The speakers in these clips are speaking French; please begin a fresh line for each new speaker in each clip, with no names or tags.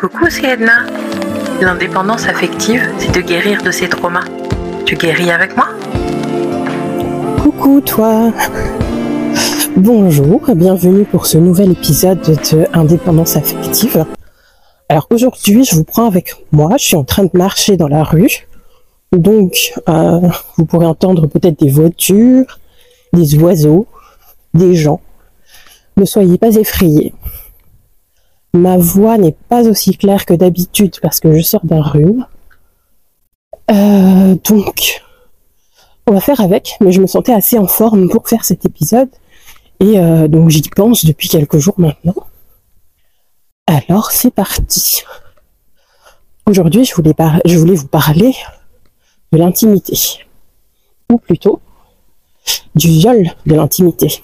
Coucou, c'est Edna. L'indépendance affective, c'est de guérir de ses traumas. Tu guéris avec moi?
Coucou toi Bonjour bienvenue pour ce nouvel épisode de Indépendance affective. Alors aujourd'hui, je vous prends avec moi, je suis en train de marcher dans la rue. Donc, euh, vous pourrez entendre peut-être des voitures, des oiseaux, des gens. Ne soyez pas effrayés. Ma voix n'est pas aussi claire que d'habitude parce que je sors d'un rhume. Euh, donc, on va faire avec, mais je me sentais assez en forme pour faire cet épisode. Et euh, donc j'y pense depuis quelques jours maintenant. Alors c'est parti. Aujourd'hui, je je voulais vous parler de l'intimité. Ou plutôt, du viol de l'intimité.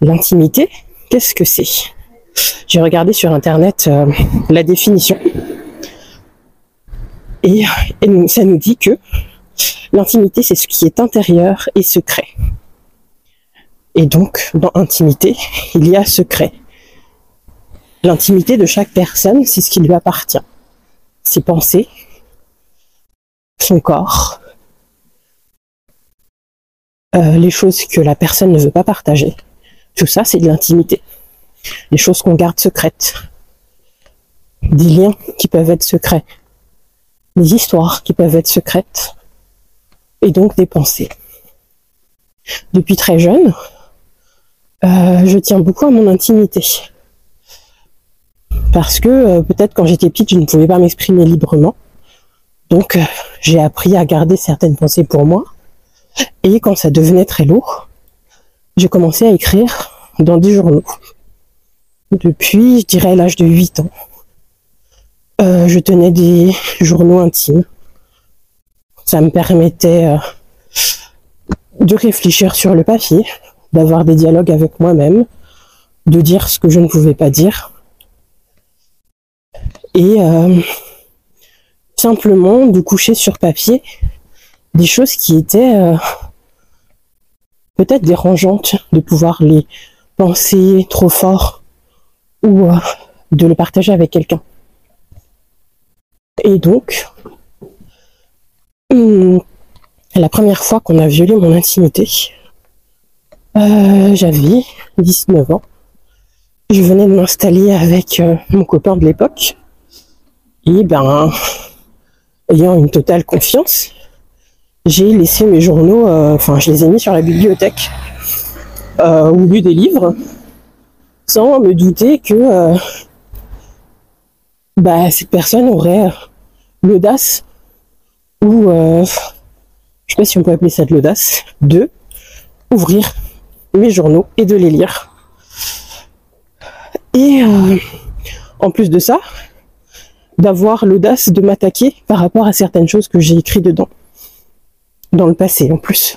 L'intimité, qu'est-ce que c'est? J'ai regardé sur Internet euh, la définition. Et, et ça nous dit que l'intimité, c'est ce qui est intérieur et secret. Et donc, dans intimité, il y a secret. L'intimité de chaque personne, c'est ce qui lui appartient. Ses pensées, son corps, euh, les choses que la personne ne veut pas partager. Tout ça, c'est de l'intimité. Les choses qu'on garde secrètes. Des liens qui peuvent être secrets. Des histoires qui peuvent être secrètes. Et donc des pensées. Depuis très jeune, euh, je tiens beaucoup à mon intimité. Parce que euh, peut-être quand j'étais petite, je ne pouvais pas m'exprimer librement. Donc euh, j'ai appris à garder certaines pensées pour moi. Et quand ça devenait très lourd, j'ai commencé à écrire dans des journaux. Depuis, je dirais, l'âge de 8 ans. je tenais des journaux intimes. Ça me permettait de réfléchir sur le papier, d'avoir des dialogues avec moi-même, de dire ce que je ne pouvais pas dire. Et euh, simplement de coucher sur papier des choses qui étaient euh, peut-être dérangeantes, de pouvoir les penser trop fort ou euh, de le partager avec quelqu'un. Et donc, hum, la première fois qu'on a violé mon intimité, euh, j'avais 19 ans. Je venais de m'installer avec euh, mon copain de l'époque. Et ben, ayant une totale confiance, j'ai laissé mes journaux, euh, enfin, je les ai mis sur la bibliothèque, au lieu des livres, sans me douter que bah, cette personne aurait l'audace ou je sais pas si on peut appeler ça de l'audace, de ouvrir mes journaux et de les lire. Et euh, en plus de ça, d'avoir l'audace de m'attaquer par rapport à certaines choses que j'ai écrites dedans. Dans le passé en plus.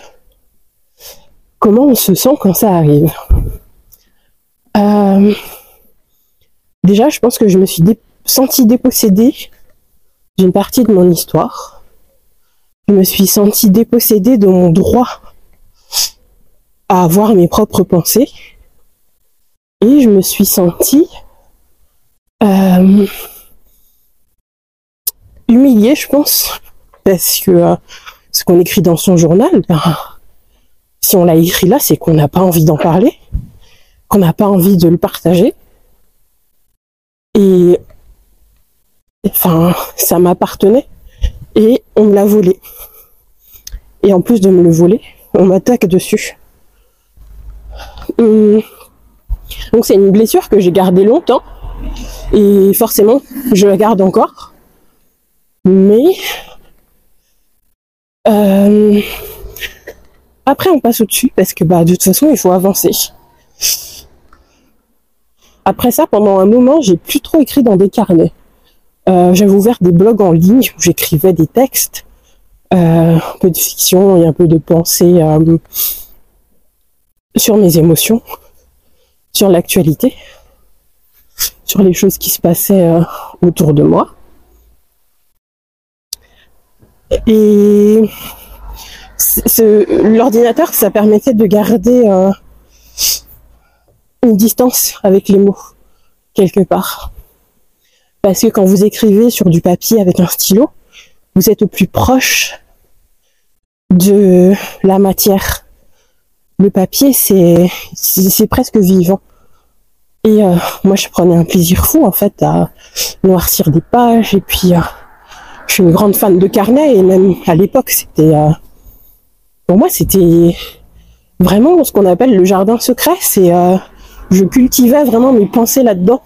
Comment on se sent quand ça arrive? Euh, Déjà, je pense que je me suis sentie dépossédée d'une partie de mon histoire. Je me suis sentie dépossédée de mon droit à avoir mes propres pensées. Et je me suis sentie euh, humiliée, je pense, parce que euh, ce qu'on écrit dans son journal, ben, si on l'a écrit là, c'est qu'on n'a pas envie d'en parler, qu'on n'a pas envie de le partager. Et enfin, ça m'appartenait et on me l'a volé. Et en plus de me le voler, on m'attaque dessus. Hum. Donc c'est une blessure que j'ai gardée longtemps et forcément je la garde encore. Mais euh, après on passe au-dessus parce que bah de toute façon il faut avancer. Après ça, pendant un moment, j'ai plus trop écrit dans des carnets. Euh, j'avais ouvert des blogs en ligne où j'écrivais des textes, euh, un peu de fiction et un peu de pensée sur mes émotions, sur l'actualité, sur les choses qui se passaient euh, autour de moi. Et l'ordinateur, ça permettait de garder euh, une distance avec les mots, quelque part. Parce que quand vous écrivez sur du papier avec un stylo, vous êtes au plus proche de la matière. Le papier, c'est c'est presque vivant. Et euh, moi, je prenais un plaisir fou en fait à noircir des pages. Et puis, euh, je suis une grande fan de carnet et même à l'époque, c'était euh, pour moi, c'était vraiment ce qu'on appelle le jardin secret. C'est je cultivais vraiment mes pensées là-dedans.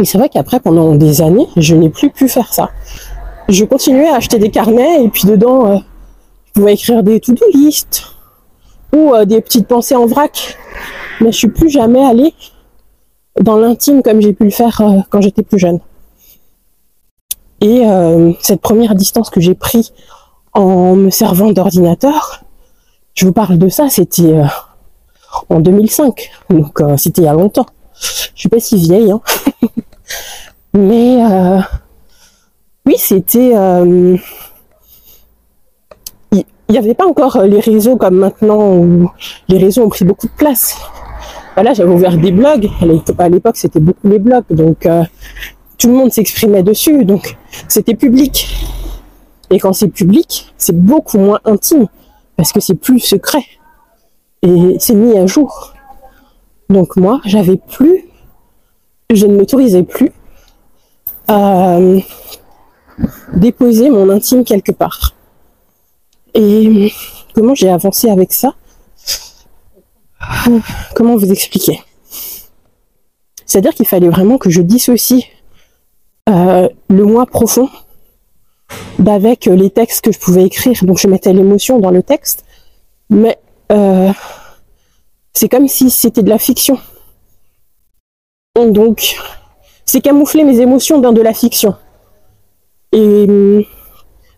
Et c'est vrai qu'après, pendant des années, je n'ai plus pu faire ça. Je continuais à acheter des carnets et puis dedans, je pouvais écrire des to-do list ou des petites pensées en vrac mais je suis plus jamais allée dans l'intime comme j'ai pu le faire euh, quand j'étais plus jeune. Et euh, cette première distance que j'ai prise en me servant d'ordinateur, je vous parle de ça, c'était euh, en 2005, donc c'était il y a longtemps. Je suis pas si vieille, hein. mais oui, c'était il n'y avait pas encore les réseaux comme maintenant où les réseaux ont pris beaucoup de place. Voilà, j'avais ouvert des blogs. À l'époque, c'était beaucoup les blogs, donc euh, tout le monde s'exprimait dessus, donc c'était public. Et quand c'est public, c'est beaucoup moins intime parce que c'est plus secret et c'est mis à jour. Donc moi, j'avais plus, je ne m'autorisais plus à déposer mon intime quelque part. Et comment j'ai avancé avec ça? Comment vous expliquer? C'est-à-dire qu'il fallait vraiment que je dissocie euh, le moi profond d'avec les textes que je pouvais écrire. Donc je mettais l'émotion dans le texte, mais euh, c'est comme si c'était de la fiction. Donc c'est camoufler mes émotions dans de la fiction. Et hum,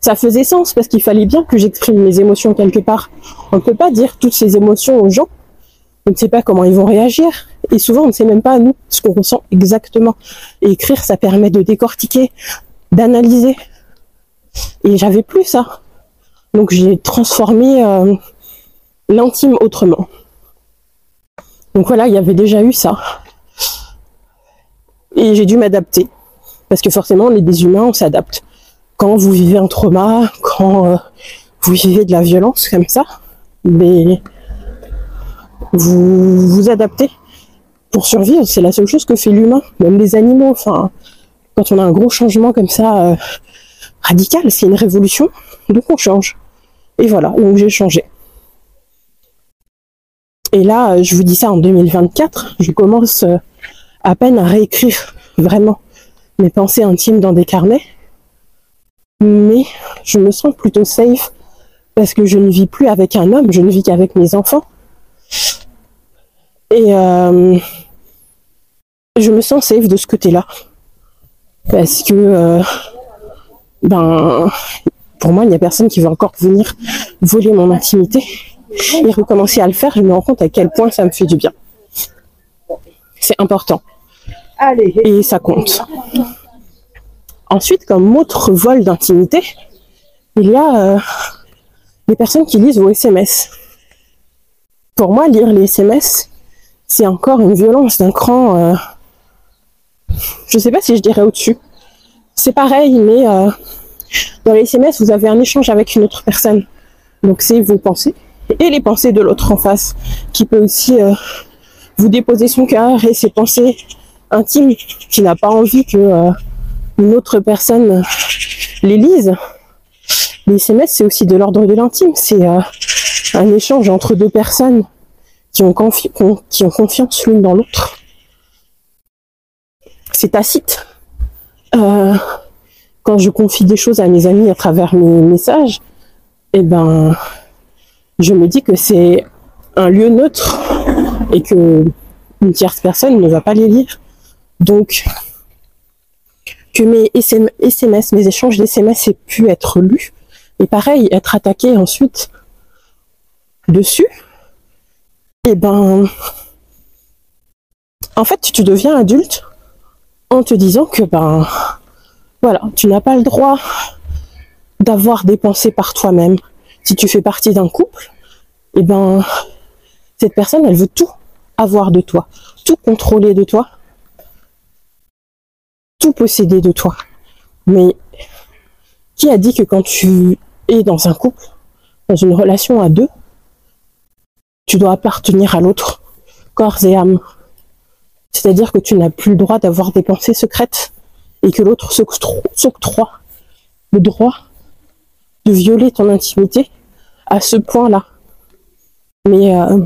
ça faisait sens parce qu'il fallait bien que j'exprime mes émotions quelque part. On ne peut pas dire toutes ces émotions aux gens on ne sait pas comment ils vont réagir. Et souvent, on ne sait même pas, nous, ce qu'on ressent exactement. Écrire, ça permet de décortiquer, d'analyser. Et j'avais plus ça. Donc j'ai transformé euh, l'intime autrement. Donc voilà, il y avait déjà eu ça. Et j'ai dû m'adapter. Parce que forcément, on est des humains, on s'adapte. Quand vous vivez un trauma, quand euh, vous vivez de la violence comme ça, mais vous vous adaptez pour survivre. C'est la seule chose que fait l'humain, même les animaux. Quand on a un gros changement comme ça euh, radical, c'est une révolution, donc on change. Et voilà, donc j'ai changé. Et là, je vous dis ça en 2024, je commence euh, à peine à réécrire vraiment mes pensées intimes dans des carnets. Mais je me sens plutôt safe parce que je ne vis plus avec un homme, je ne vis qu'avec mes enfants. Et euh, je me sens safe de ce côté-là. Parce que, euh, ben, pour moi, il n'y a personne qui va encore venir voler mon intimité. Et recommencer à le faire, je me rends compte à quel point ça me fait du bien. C'est important. Et ça compte. Ensuite, comme autre vol d'intimité, il y a euh, les personnes qui lisent vos SMS. Pour moi, lire les SMS, c'est encore une violence d'un cran. Euh, je sais pas si je dirais au-dessus. C'est pareil, mais euh, dans les SMS, vous avez un échange avec une autre personne. Donc c'est vos pensées et les pensées de l'autre en face, qui peut aussi euh, vous déposer son cœur et ses pensées intimes, qui n'a pas envie que une autre personne les lise. Les SMS, c'est aussi de l'ordre de l'intime. C'est un échange entre deux personnes qui ont, qui ont confiance l'une dans l'autre. C'est tacite. Euh, quand je confie des choses à mes amis à travers mes messages, eh ben, je me dis que c'est un lieu neutre et que une tierce personne ne va pas les lire. Donc, que mes SMS, mes échanges d'SMS aient pu être lus, et pareil, être attaqué ensuite dessus, eh ben, en fait, tu deviens adulte en te disant que, ben, voilà, tu n'as pas le droit d'avoir des pensées par toi-même. Si tu fais partie d'un couple, eh ben, cette personne, elle veut tout avoir de toi, tout contrôler de toi. tout posséder de toi. Mais qui a dit que quand tu es dans un couple, dans une relation à deux, tu dois appartenir à l'autre, corps et âme? C'est-à-dire que tu n'as plus le droit d'avoir des pensées secrètes et que l'autre s'octroie le droit de violer ton intimité à ce point-là. Mais euh,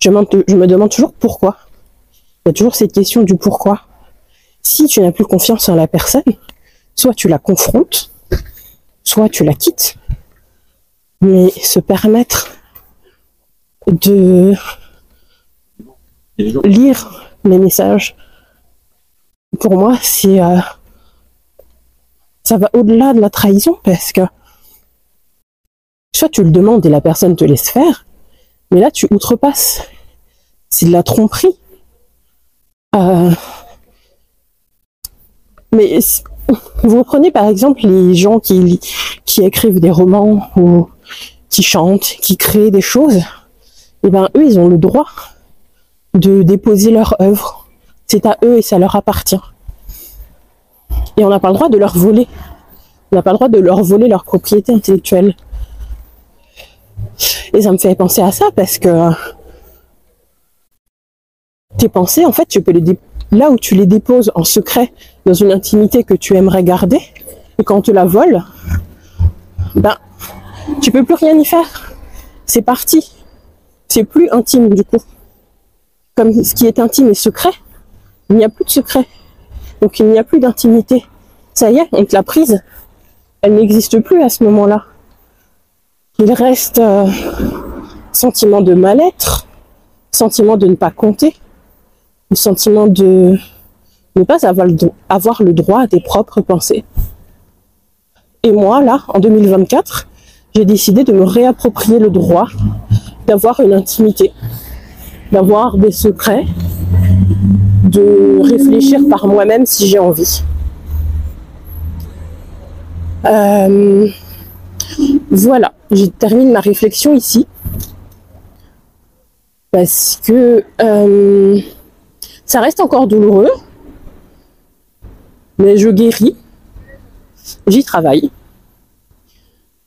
je, me demande toujours pourquoi. Il y a toujours cette question du pourquoi. Si tu n'as plus confiance en la personne, soit tu la confrontes, soit tu la quittes. Mais se permettre de lire mes messages, pour moi, c'est euh, ça va au-delà de la trahison parce que soit tu le demandes et la personne te laisse faire, mais là tu outrepasses. C'est de la tromperie. Euh, mais vous prenez par exemple les gens qui, qui écrivent des romans ou qui chantent, qui créent des choses, et eh ben eux ils ont le droit de déposer leur œuvre. C'est à eux et ça leur appartient. Et on n'a pas le droit de leur voler. On n'a pas le droit de leur voler leur propriété intellectuelle. Et ça me fait penser à ça parce que tes pensées, en fait, tu peux les là où tu les déposes en secret dans une intimité que tu aimerais garder, et quand on te la vole, ben, tu peux plus rien y faire. C'est parti. C'est plus intime du coup. Comme ce qui est intime est secret, il n'y a plus de secret. Donc il n'y a plus d'intimité. Ça y est, on l'a prise. Elle n'existe plus à ce moment-là. Il reste euh, sentiment de mal-être, sentiment de ne pas compter, le sentiment de ne pas avoir le, avoir le droit à tes propres pensées. Et moi, là, en 2024, j'ai décidé de me réapproprier le droit d'avoir une intimité, d'avoir des secrets, de réfléchir par moi-même si j'ai envie. Euh, voilà, je termine ma réflexion ici. Parce que euh, ça reste encore douloureux, mais je guéris, j'y travaille.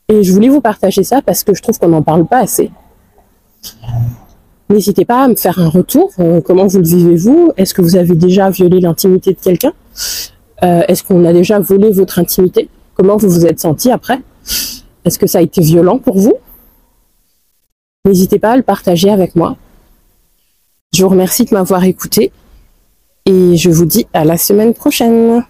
Et je voulais vous partager ça parce que je trouve qu'on n'en parle pas assez. N'hésitez pas à me faire un retour. Euh, comment vous le vivez-vous Est-ce que vous avez déjà violé l'intimité de quelqu'un? Euh, Est-ce qu'on a déjà volé votre intimité? Comment vous vous êtes senti après? Est-ce que ça a été violent pour vous? N'hésitez pas à le partager avec moi. Je vous remercie de m'avoir écouté et je vous dis à la semaine prochaine.